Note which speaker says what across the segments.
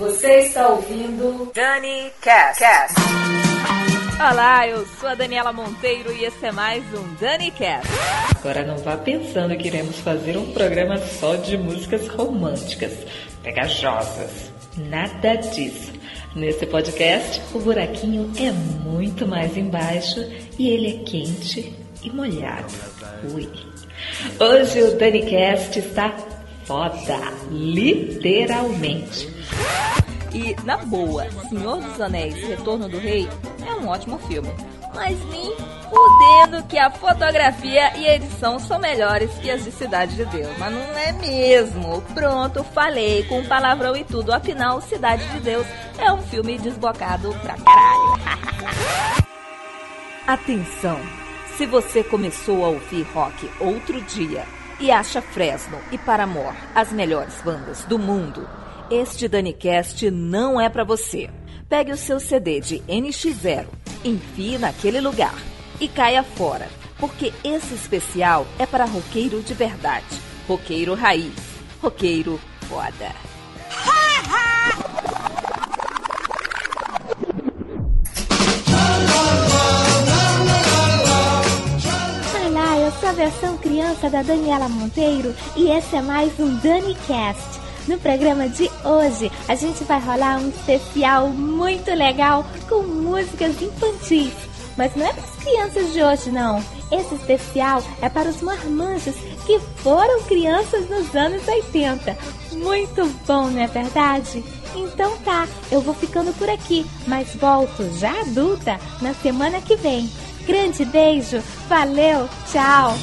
Speaker 1: Você está ouvindo Dani Cast. Cast.
Speaker 2: Olá, eu sou a Daniela Monteiro e esse é mais um Dani Cast.
Speaker 3: Agora não vá pensando que iremos fazer um programa só de músicas românticas, pegajosas. Nada disso. Nesse podcast, o buraquinho é muito mais embaixo e ele é quente e molhado. Ui. Hoje o DaniCast está foda, literalmente.
Speaker 2: E, na boa, Senhor dos Anéis Retorno do Rei é um ótimo filme. Mas nem fudendo que a fotografia e a edição são melhores que as de Cidade de Deus. Mas não é mesmo. Pronto, falei com palavrão e tudo. Afinal, Cidade de Deus é um filme desbocado pra caralho. Atenção! Se você começou a ouvir rock outro dia e acha Fresno e Paramore as melhores bandas do mundo, este DaniCast não é para você. Pegue o seu CD de NX0, enfie naquele lugar e caia fora, porque esse especial é para roqueiro de verdade, roqueiro raiz, roqueiro foda.
Speaker 4: Olá, eu sou a versão criança da Daniela Monteiro e esse é mais um DaniCast. No programa de hoje, a gente vai rolar um especial muito legal com músicas infantis. Mas não é para as crianças de hoje, não. Esse especial é para os marmanjos que foram crianças nos anos 80. Muito bom, não é verdade? Então tá, eu vou ficando por aqui, mas volto já adulta na semana que vem. Grande beijo, valeu, tchau!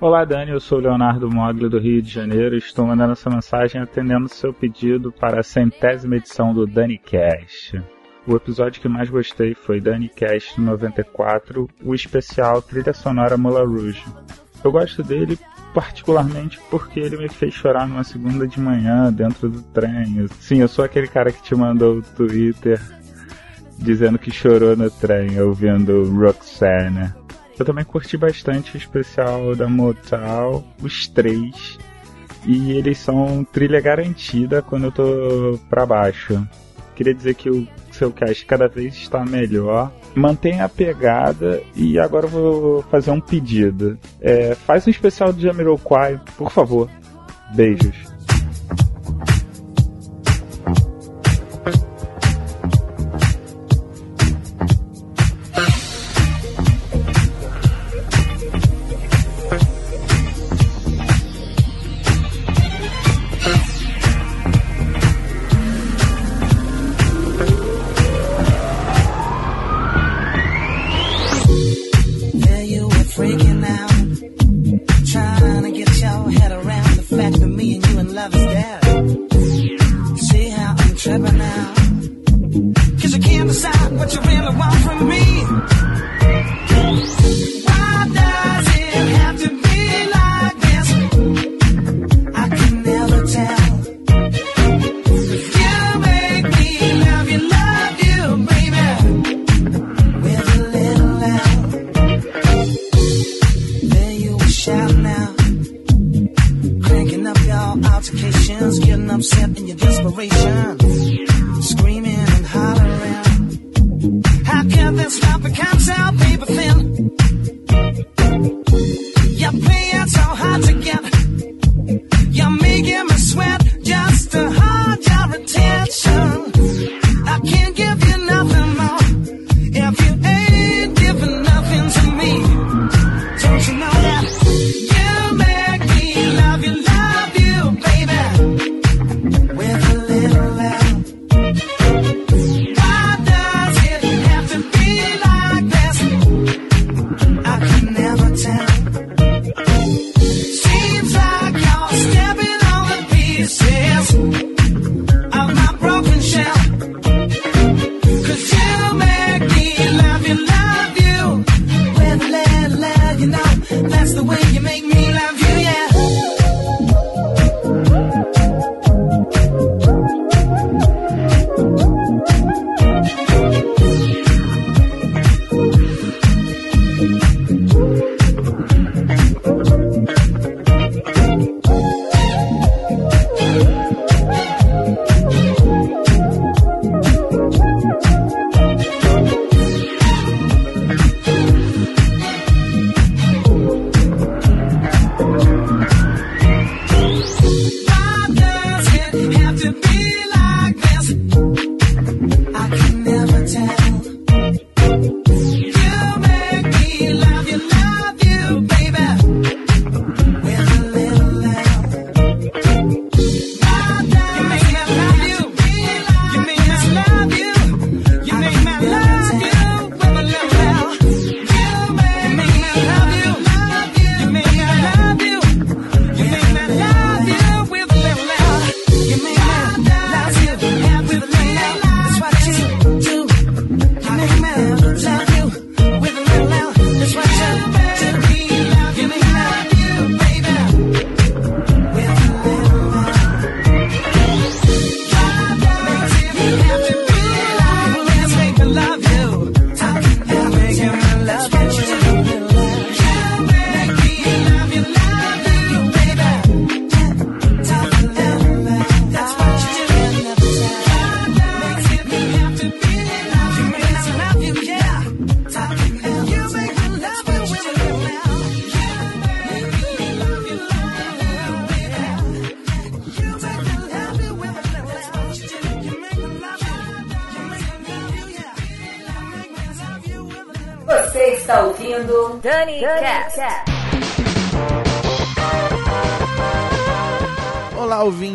Speaker 5: Olá, Dani. Eu sou o Leonardo Mogli do Rio de Janeiro. Estou mandando essa mensagem atendendo seu pedido para a centésima edição do Dani Cast. O episódio que mais gostei foi Dani Cast 94, o especial trilha sonora Moulin Rouge. Eu gosto dele particularmente porque ele me fez chorar numa segunda de manhã dentro do trem. Sim, eu sou aquele cara que te mandou o Twitter dizendo que chorou no trem ouvindo Roxanne. Eu também curti bastante o especial da Motal, os três. E eles são trilha garantida quando eu tô pra baixo. Queria dizer que o seu cast cada vez está melhor. Mantenha a pegada e agora eu vou fazer um pedido. É, faz um especial do Jamiroquai, por favor. Beijos.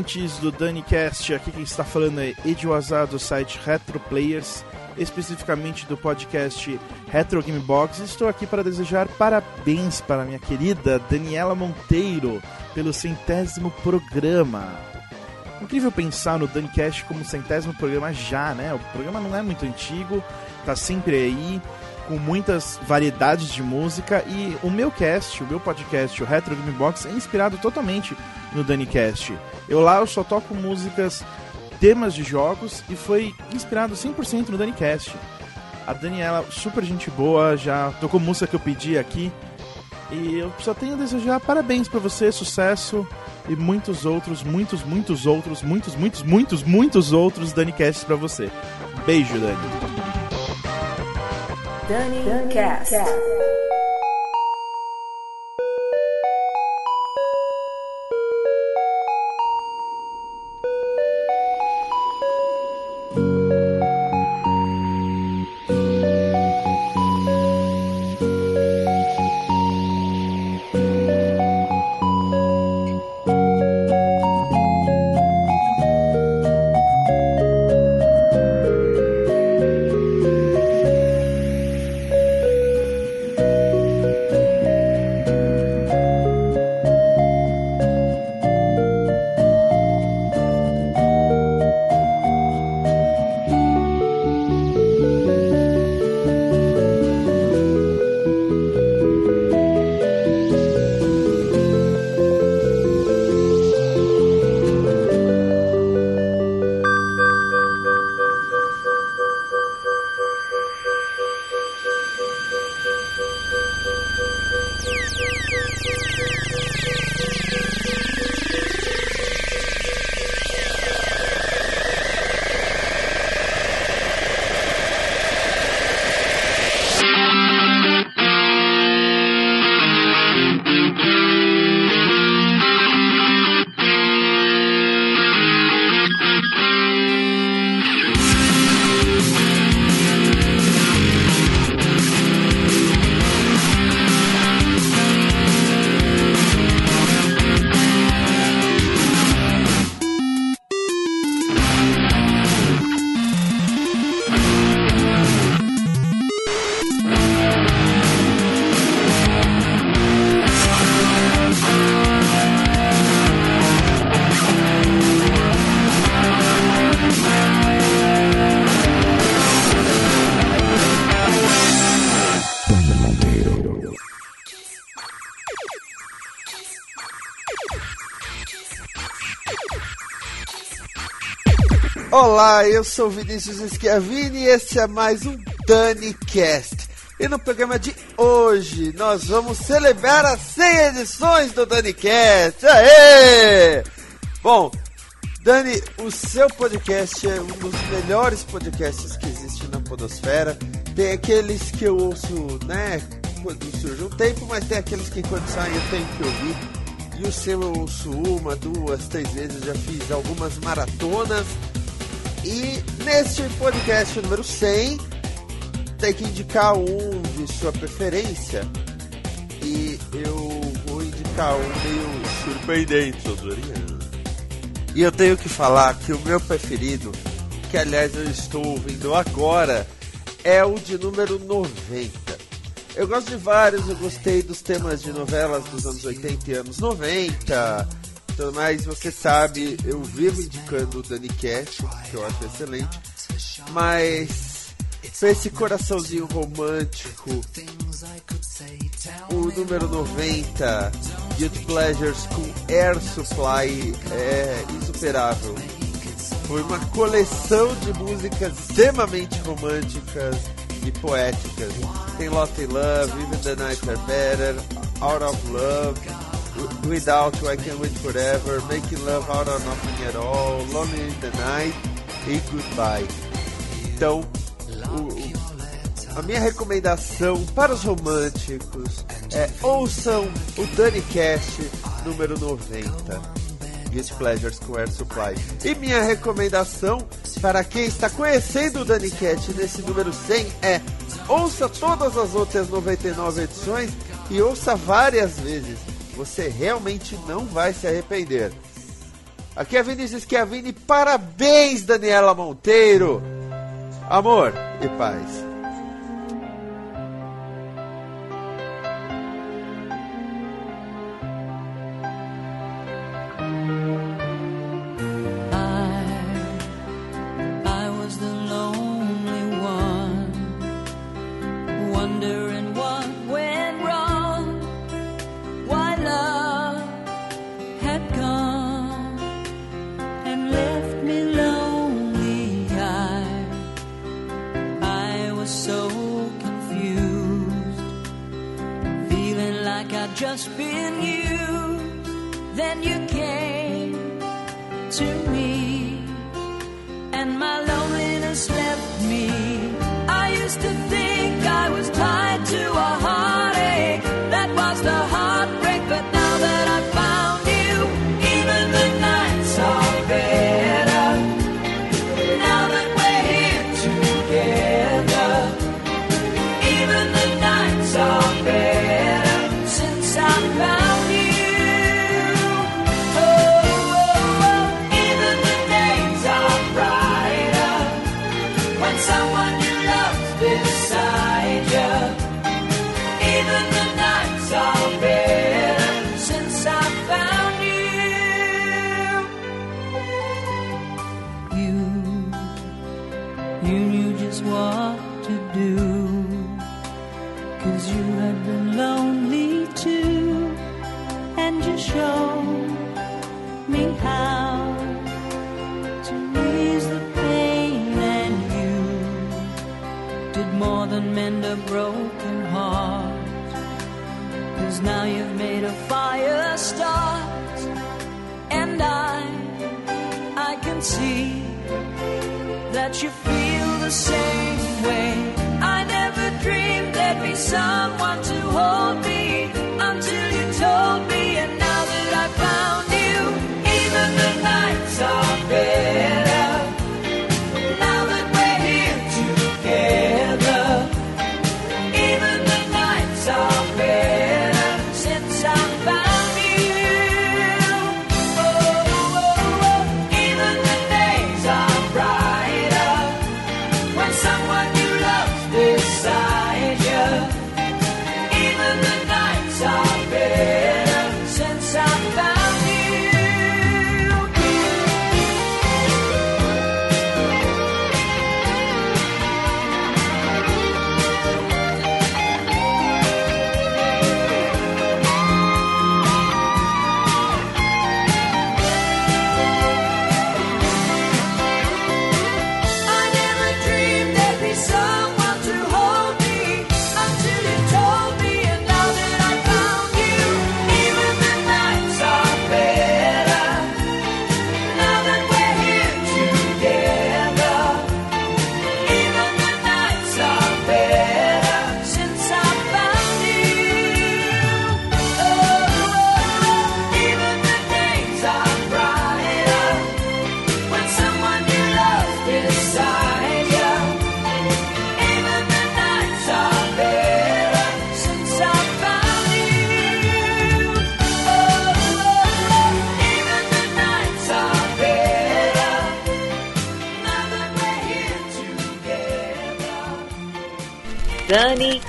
Speaker 6: Ouvintes do DaniCast. Aqui quem está falando é Edio Azar do site Retro Players, especificamente do podcast Retro Game Box. Estou aqui para desejar parabéns para minha querida Daniela Monteiro pelo centésimo programa. Incrível pensar no DaniCast como centésimo programa já, né? O programa não é muito antigo, tá sempre aí com muitas variedades de música e o meu cast, o meu podcast, o Retro Game Box, é inspirado totalmente no DaniCast. Eu lá eu só toco músicas, temas de jogos e foi inspirado 100% no DaniCast. A Daniela, super gente boa, já tocou música que eu pedi aqui. E eu só tenho a desejar parabéns para você, sucesso e muitos outros, muitos, muitos outros, muitos, muitos, muitos, muitos outros DaniCasts para você. Beijo, Dani.
Speaker 2: Danny, Danny Cast. Cast.
Speaker 7: Eu sou Vinícius Schiavini e este é mais um DaniCast. E no programa de hoje nós vamos celebrar as 100 edições do DaniCast. Aê! Bom, Dani, o seu podcast é um dos melhores podcasts que existe na podosfera. Tem aqueles que eu ouço, né, quando surge um tempo, mas tem aqueles que quando saem eu tenho que ouvir E o seu eu ouço uma, duas, três vezes, já fiz algumas maratonas. E neste podcast número 100, tem que indicar um de sua preferência. E eu vou indicar um meio surpreendente, Dorian. E eu tenho que falar que o meu preferido, que aliás eu estou ouvindo agora, é o de número 90. Eu gosto de vários, eu gostei dos temas de novelas dos anos 80 e anos 90. Tudo mais, você sabe, eu vivo indicando o Danny Cash, que eu acho excelente. Mas pra esse coraçãozinho romântico, o número 90, Guilty Pleasures com Air Supply é insuperável. Foi uma coleção de músicas extremamente românticas e poéticas. Tem Lost in Love, Even the Nights Are Better, Out of Love, Without You I Can't Wait Forever, Making Love Out of Nothing at All, Lonely in the Night e Goodbye. Então, o, a minha recomendação para os românticos é ouçam o Danny Cast número 90. Guilty Pleasures com Air Supply. E minha recomendação para quem está conhecendo o Danny Cat nesse número 100 é ouça todas as outras 99 edições e ouça várias vezes. Você realmente não vai se arrepender. Aqui é Vinícius Chiavini. Parabéns, Daniela Monteiro. Amor e paz.
Speaker 8: And my loneliness left me. Same way. I never dreamed there'd be someone to hold
Speaker 3: Dani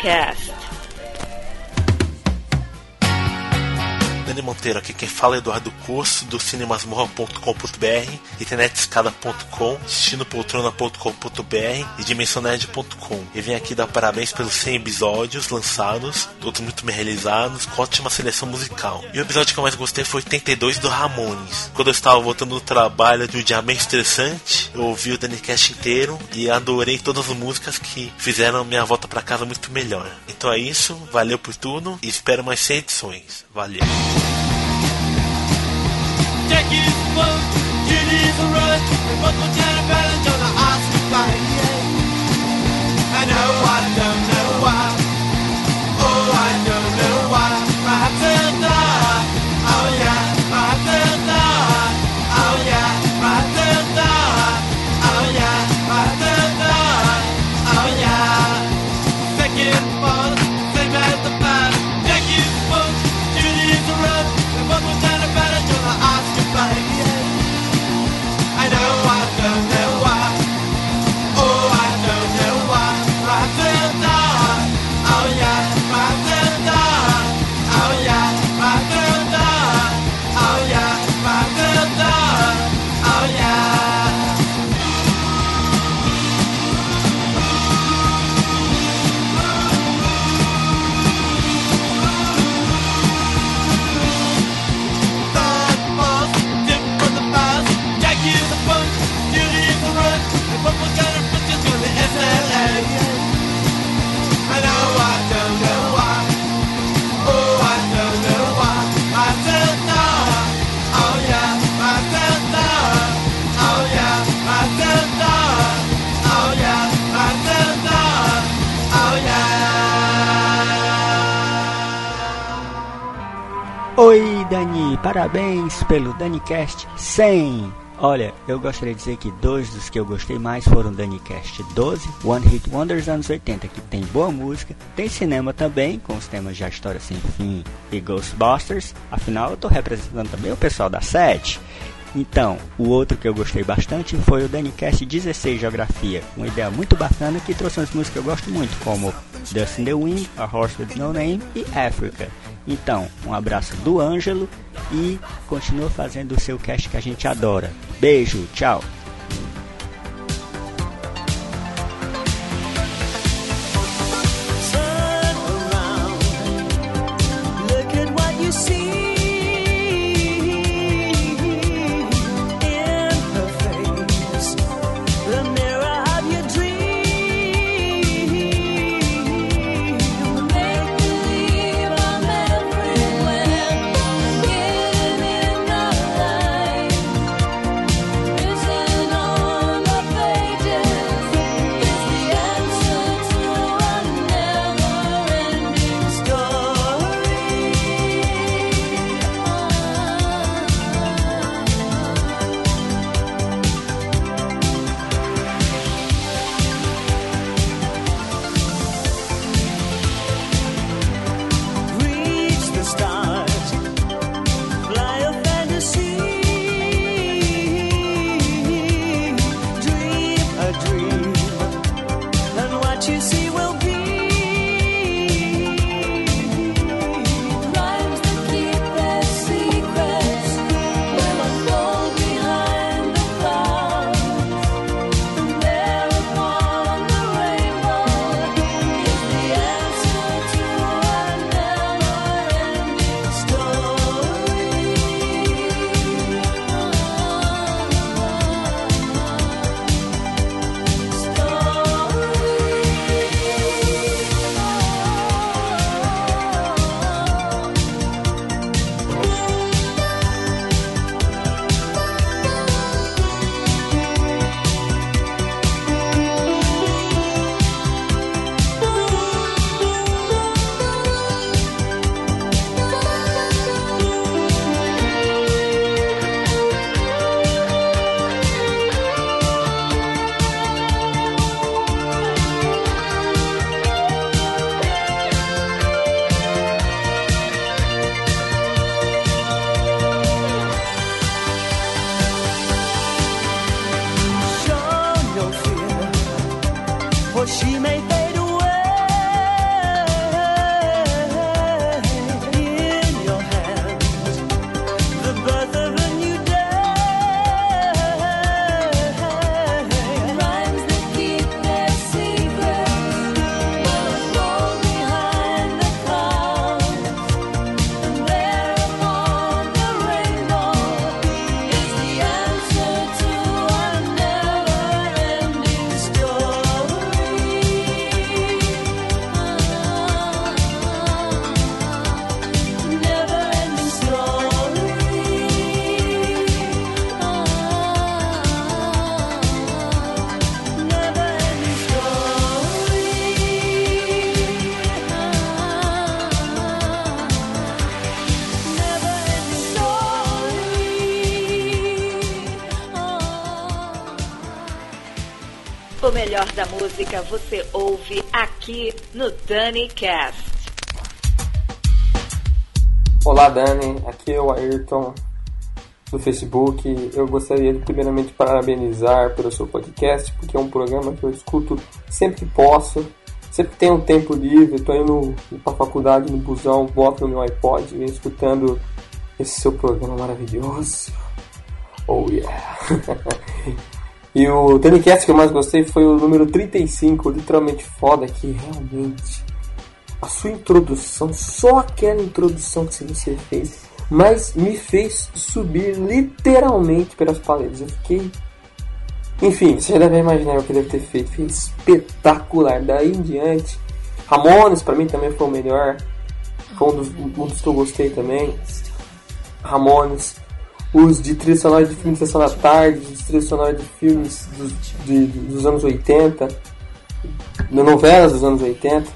Speaker 9: Monteiro, aqui quem fala é Eduardo Curso, do cinemasmorra.com.br, internetescada.com, destinopolitrona.com.br e dimensonerd.com. E vim aqui dar parabéns pelos 100 episódios lançados, todos muito bem realizados, com ótima seleção musical. E o episódio que eu mais gostei foi 82 do Ramones. Quando eu estava voltando do trabalho de um dia bem estressante, eu ouvi o Dani Cast inteiro e adorei todas as músicas que fizeram minha volta para casa muito melhor. Então é isso, valeu por tudo e espero mais 100 edições. Valeu!
Speaker 10: take you a on the? I know I don't know.
Speaker 8: Parabéns pelo DaniCast 100. Olha, eu gostaria de dizer que dois dos que eu gostei mais foram DaniCast 12, One Hit Wonders anos 80, que tem boa música, tem cinema também, com os temas de A História Sem Fim e Ghostbusters, afinal eu estou representando também o pessoal da 7. Então, o outro que eu gostei bastante foi o DaniCast 16 Geografia, uma ideia muito bacana que trouxe umas músicas que eu gosto muito, como Dust in the Wind, A Horse with No Name e Africa. Então, um abraço do Ângelo e continua fazendo o seu cast que a gente adora. Beijo, tchau!
Speaker 11: she
Speaker 3: made. Música você ouve aqui no Dani Cast.
Speaker 12: Olá Dani, aqui é o Ayrton do Facebook. Eu gostaria de primeiramente parabenizar pelo seu podcast, porque é um programa que eu escuto sempre que posso, sempre que tenho um tempo livre, estou indo para a faculdade no busão, boto no meu iPod e escutando esse seu programa maravilhoso. Oh yeah! e o Danicast que eu mais gostei foi o número 35, literalmente foda, que realmente a sua introdução, só aquela introdução que você fez, mas me fez subir literalmente pelas paredes. Eu fiquei. Enfim, você já deve imaginar o que deve ter feito. Foi espetacular. Daí em diante, Ramones pra mim também foi o melhor. Foi um dos, um dos que eu gostei também. Ramones. Os de trilha sonora de filmes de Sessão da Tarde, os de trilha sonora de filmes dos, de- dos anos 80, de novelas dos anos 80.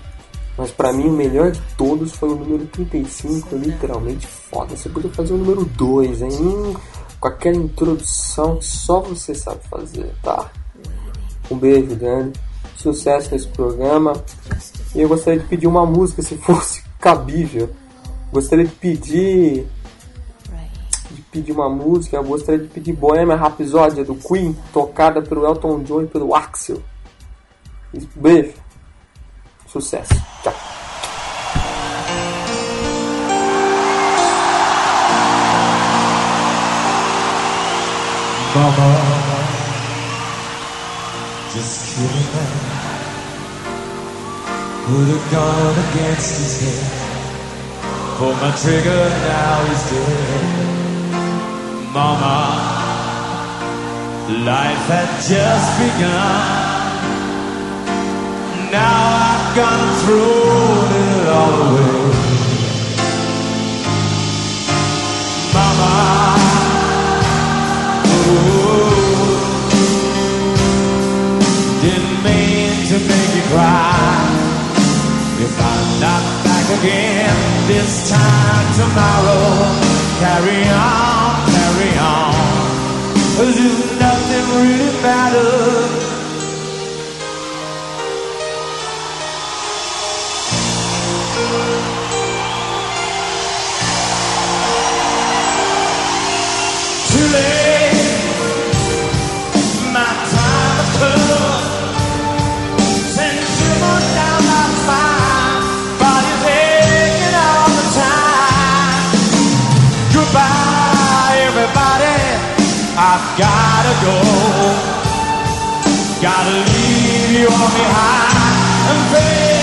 Speaker 12: Mas pra mim o melhor de todos foi o número 35, literalmente foda. Você podia fazer o número 2, hein? Hum, com aquela introdução que só você sabe fazer, tá? Um beijo, Dani. Sucesso nesse programa. E eu gostaria de pedir uma música, se fosse cabível. Gostaria de pedir. Pedir uma música. Eu gostaria de pedir Bohemian Rhapsody do Queen, tocada pelo Elton John e pelo Axel. Beijo. Sucesso. Tchau.
Speaker 13: Just kill. Put a gun against his head. Pull my trigger, now he's dead. Mama, life had just begun. Now I've gone through it all away. Mama. Didn't mean to make you cry. If I'm not back again this time tomorrow, carry on, carry on. Cause nothing really matters. Too late. I've gotta go. Gotta leave you all behind and face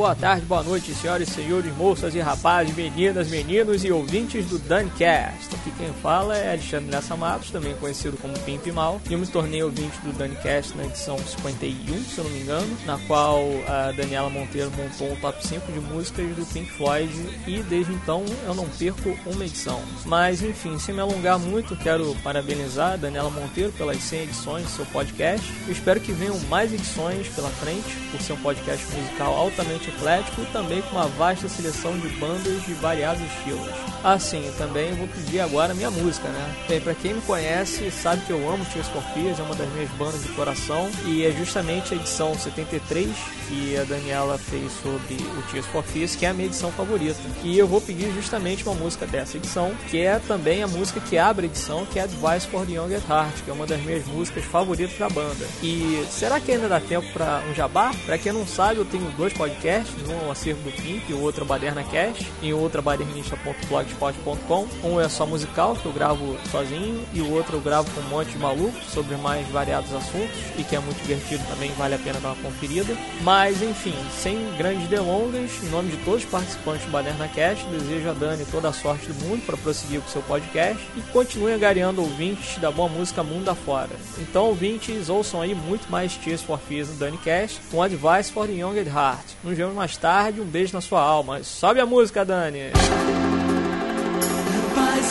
Speaker 14: boa tarde, boa noite, senhoras e senhores, moças e rapazes, meninas, meninos e ouvintes do Duncast. Aqui quem fala é Alexandre Lessa Matos, também conhecido como Pimp Mal. E eu me tornei ouvinte do Duncast na edição 51, se eu não me engano, na qual a Daniela Monteiro montou um top 5 de músicas do Pink Floyd e desde então eu não perco uma edição. Mas enfim, sem me alongar muito, quero parabenizar a Daniela Monteiro pelas 100 edições do seu podcast. Eu espero que venham mais edições pela frente, por ser um podcast musical altamente eclético também com uma vasta seleção de bandas de variados estilos. Assim, também vou pedir agora minha música, né? Bem, pra quem me conhece, sabe que eu amo Tears for Fears, é uma das minhas bandas de coração e é justamente a edição 73 que a Daniela fez sobre o Tears for Fears, que é a minha edição favorita. E eu vou pedir justamente uma música dessa edição, que é também a música que abre a edição, que é Advice for the Young at Heart, que é uma das minhas músicas favoritas da banda. E será que ainda dá tempo para um jabá? Pra quem não sabe, eu tenho dois podcasts, um é o Acervo do Pimp o outro é o Baderna Cast, e o outro é badernista.blogspot.com. Um é só musical, que eu gravo sozinho, e o outro eu gravo com um monte de malucos sobre mais variados assuntos, e que é muito divertido também, vale a pena dar uma conferida. Mas enfim, sem grandes delongas, em nome de todos os participantes do Baderna Cast, desejo a Dani toda a sorte do mundo para prosseguir com seu podcast e continue angariando ouvintes da boa música mundo afora. Então, ouvintes, ouçam aí muito mais Tears for Fears no Dani Cast, com Advice for the Young at Heart. Nos vemos mais tarde, um beijo na sua alma. Sobe a música, Dani!
Speaker 15: Advice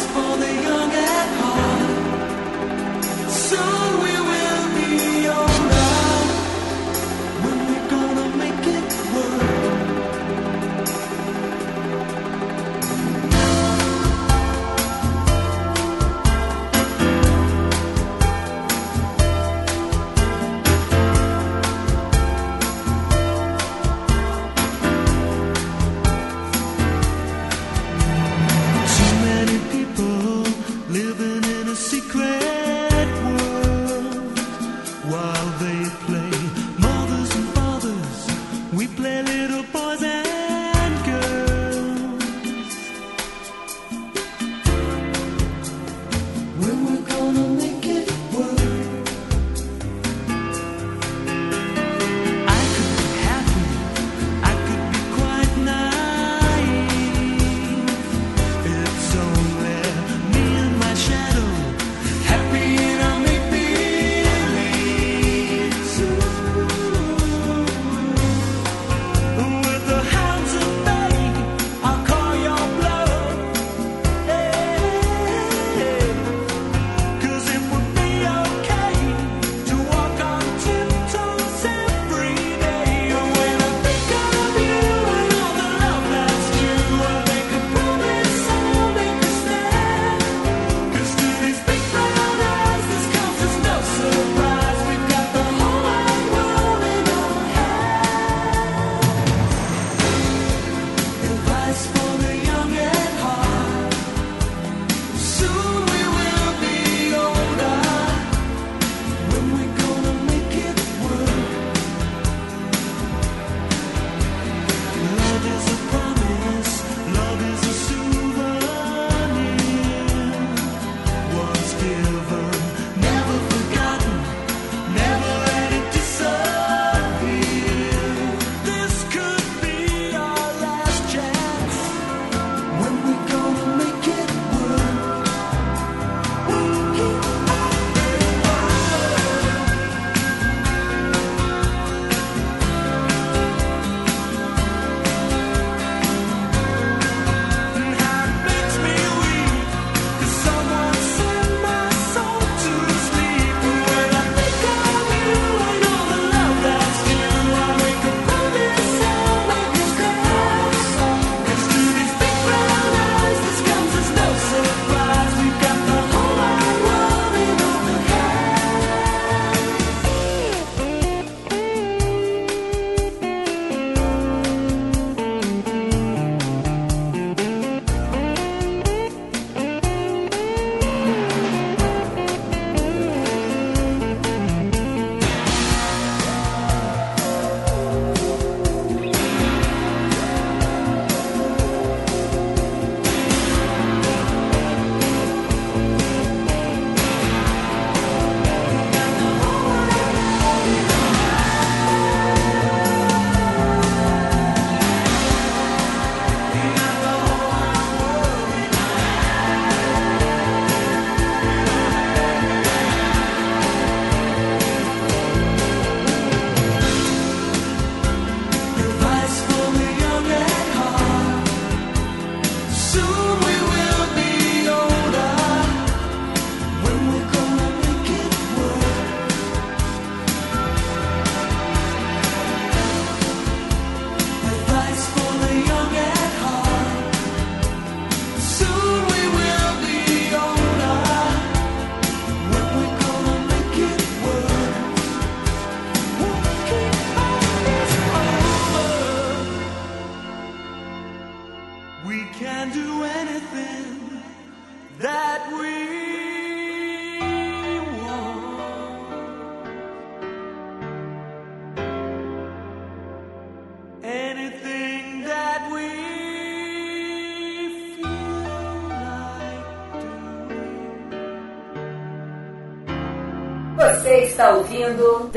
Speaker 15: for the young at heart.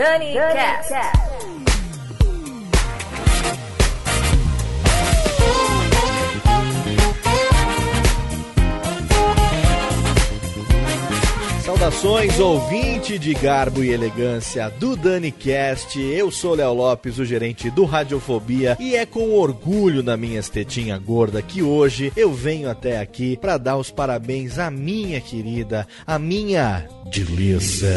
Speaker 1: Ouvindo Dani Cast.
Speaker 16: Saudações, de garbo e elegância do DaniCast. Eu sou Léo Lopes, o gerente do Radiofobia, e é com orgulho na minha estetinha gorda que hoje eu venho até aqui para dar os parabéns à minha querida, a minha delícia,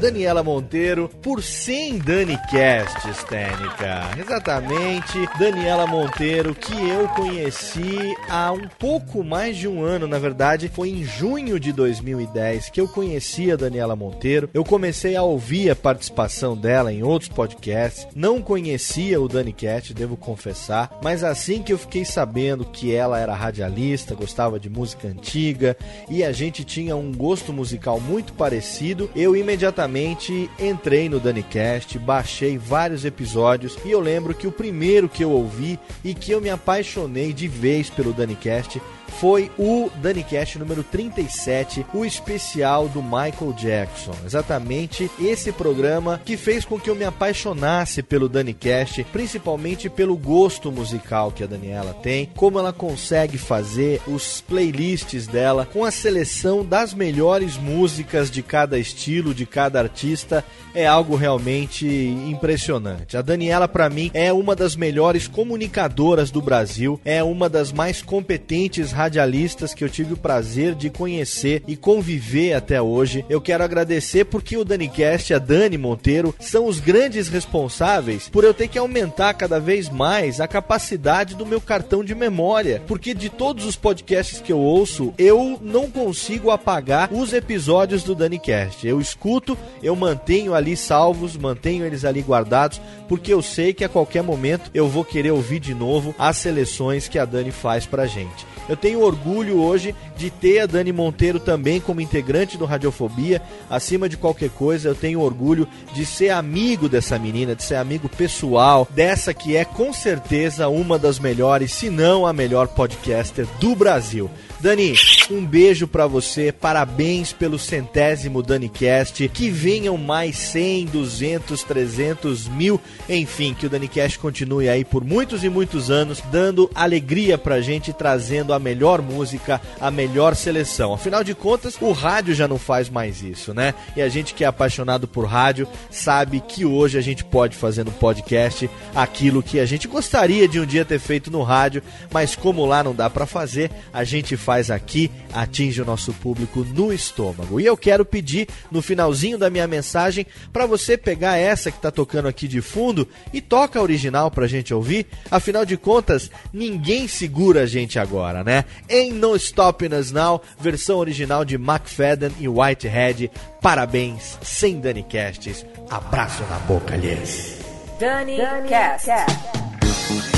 Speaker 16: Daniela Monteiro, por 100 DaniCasts, Técnica. Exatamente, Daniela Monteiro, que eu conheci há um pouco mais de um ano, na verdade, foi em junho de 2010 que eu conheci a Daniela Monteiro. Eu comecei a ouvir a participação dela em outros podcasts. Não conhecia o Dani Cat, devo confessar, mas assim que eu fiquei sabendo que ela era radialista, gostava de música antiga e a gente tinha um gosto musical muito parecido, eu imediatamente entrei no DaniCast, baixei vários episódios e eu lembro que o primeiro que eu ouvi e que eu me apaixonei de vez pelo DaniCast foi o DaniCast número 37, o especial do Michael Jackson. Exatamente esse programa que fez com que eu me apaixonasse pelo DaniCast, principalmente pelo gosto musical que a Daniela tem, como ela consegue fazer os playlists dela com a seleção das melhores músicas de cada estilo, de cada artista, é algo realmente impressionante. A Daniela para mim é uma das melhores comunicadoras do Brasil, é uma das mais competentes radialistas que eu tive o prazer de conhecer e conviver até hoje. Eu quero agradecer porque o DaniCast e a Dani Monteiro são os grandes responsáveis por eu ter que aumentar cada vez mais a capacidade do meu cartão de memória, porque de todos os podcasts que eu ouço, eu não consigo apagar os episódios do DaniCast. Eu escuto, eu mantenho ali salvos, mantenho eles ali guardados, porque eu sei que a qualquer momento eu vou querer ouvir de novo as seleções que a Dani faz pra gente. Eu tenho orgulho hoje de ter a Dani Monteiro também como integrante do Radiofobia. Acima de qualquer coisa, eu tenho orgulho de ser amigo dessa menina, de ser amigo pessoal dessa que é com certeza uma das melhores, se não a melhor podcaster do Brasil. Dani, um beijo pra você, parabéns pelo centésimo DaniCast, que venham mais 100, 200, 300 mil, enfim, que o DaniCast continue aí por muitos e muitos anos, dando alegria pra gente, trazendo a melhor música, a melhor seleção. Afinal de contas, o rádio já não faz mais isso, né? E a gente que é apaixonado por rádio sabe que hoje a gente pode fazer no podcast aquilo que a gente gostaria de um dia ter feito no rádio, mas como lá não dá pra fazer, a gente faz aqui, atinge o nosso público no estômago. E eu quero pedir no finalzinho da minha mensagem para você pegar essa que tá tocando aqui de fundo e toca a original pra gente ouvir. Afinal de contas, ninguém segura a gente agora, né? Em No Stopping Us Now, versão original de McFadden e Whitehead. Parabéns, sem Dani Casts. Abraço na boca, lhes.
Speaker 1: Dani, Cast.
Speaker 15: There's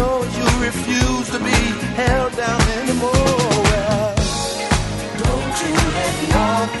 Speaker 15: down anymore. Well, don't you let nothing,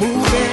Speaker 15: moving.